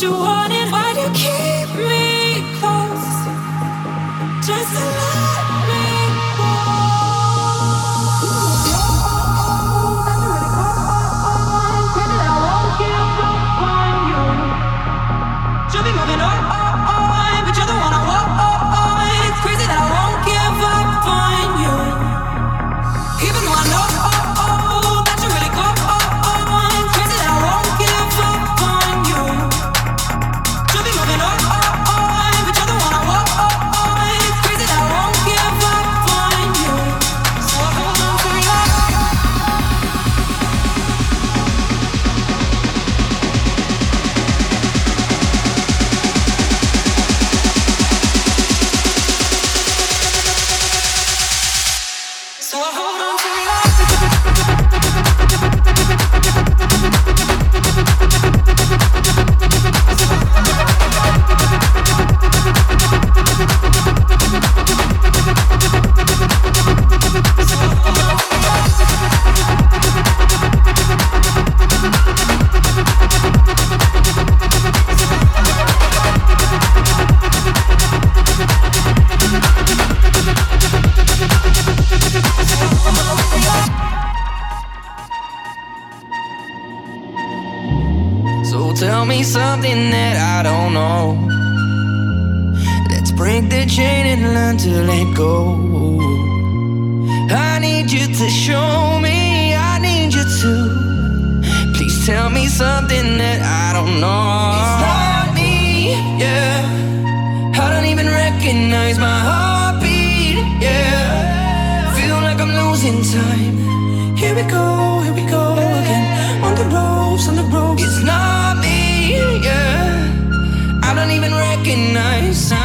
So want hold something that I don't know. Let's break the chain and learn to let go. I need you to show me, I need you to. Please tell me something that I don't know. It's not me, yeah. I don't even recognize my heartbeat, yeah. Feel like I'm losing time. Here we go, here we go again. On the ropes, on the ropes. It's not me yeah. I don't even recognize.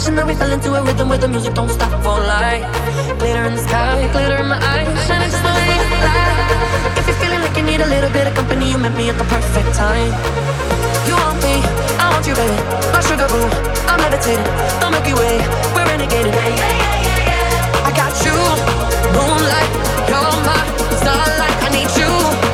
passion that we fell into a rhythm where the music don't stop for life. Glitter in the sky, glitter in my eyes, shining just the way you like. If you're feeling like you need a little bit of company, you met me at the perfect time. You want me, I want you, baby. My sugar boo, I'm levitating. The Milky Way, we're renegading. Yeah, yeah, yeah, yeah. I got you, moonlight, you're my starlight. I need you.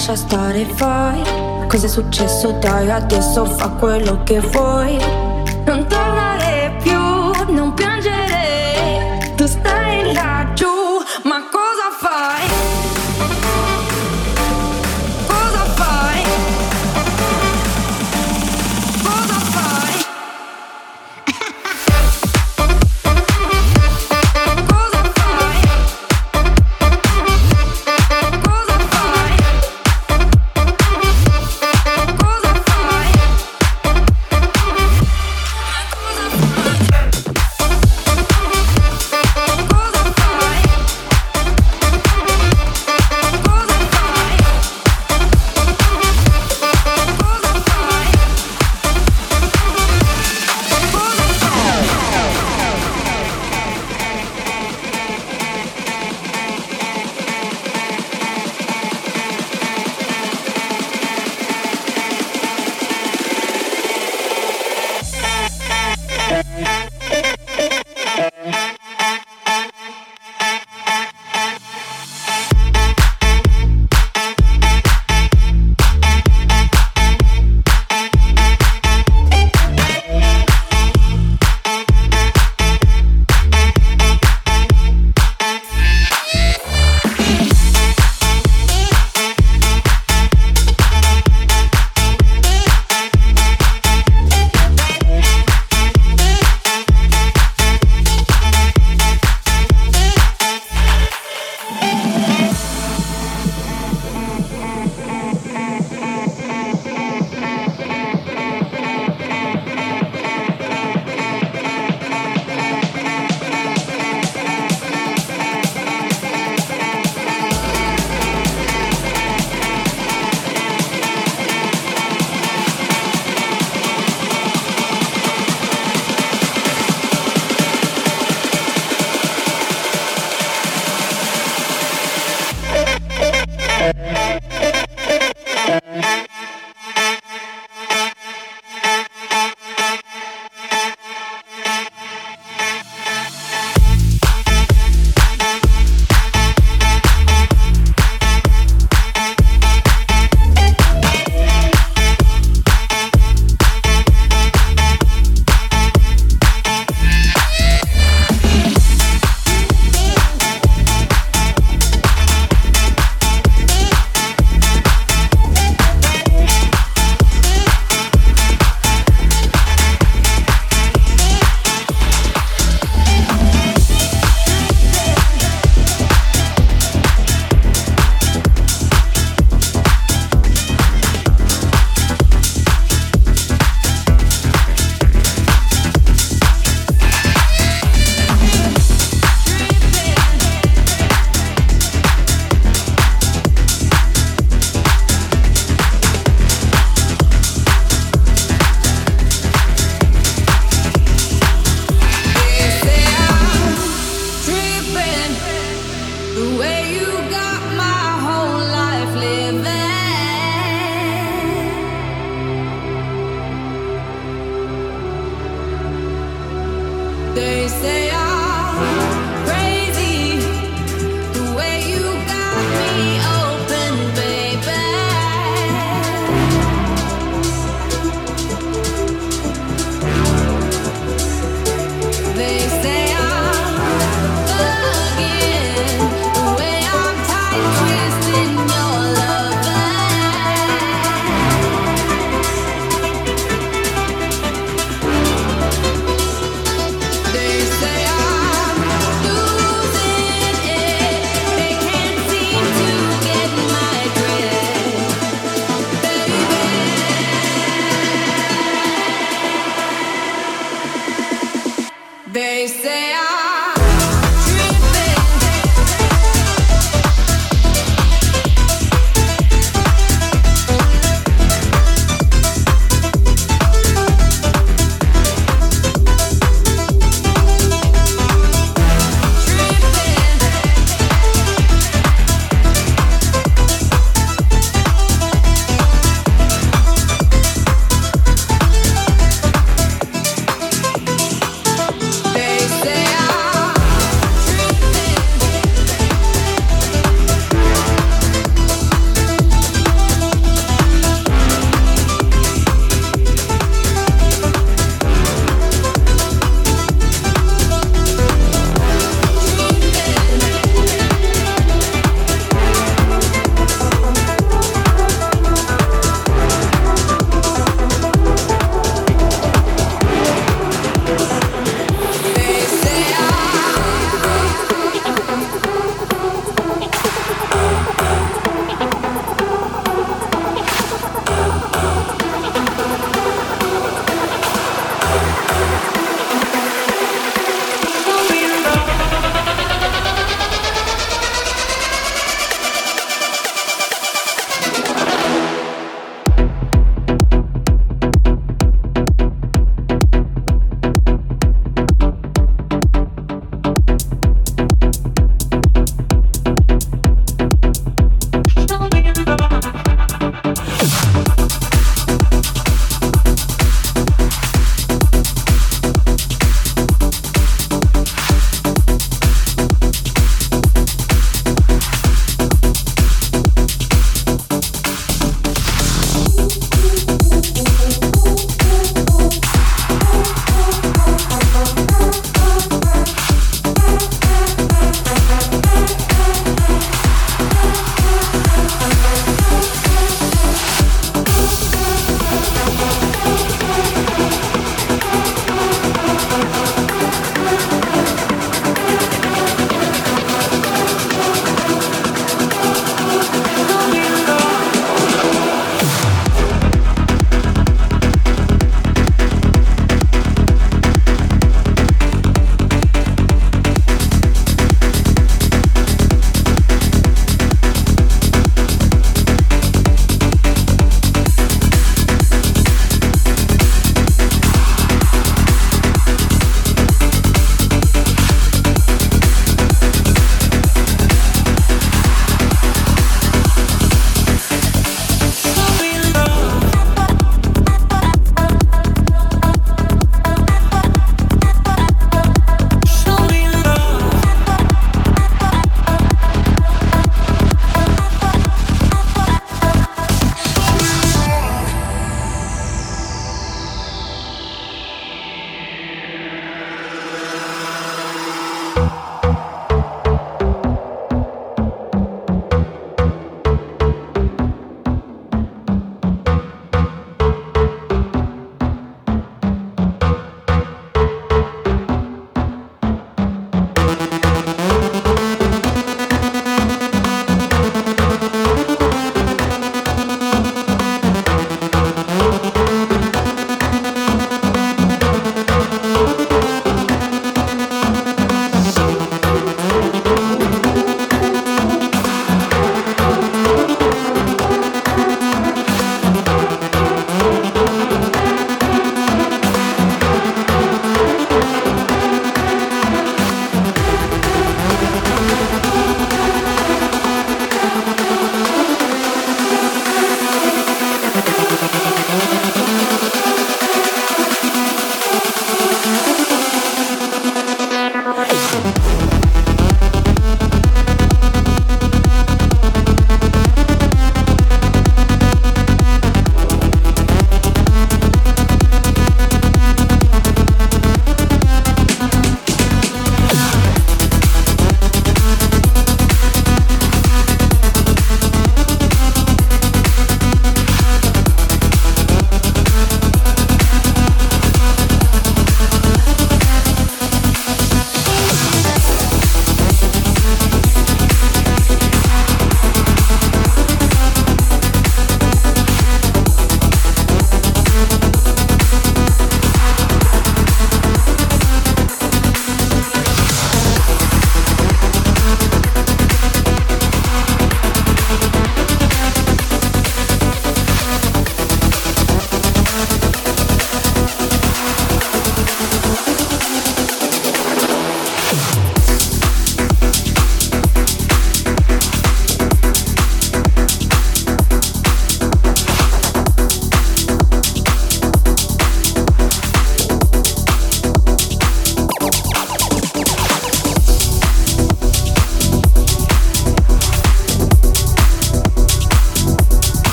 Lascia stare, vai. Cos'è successo? Dai, adesso fa quello che vuoi.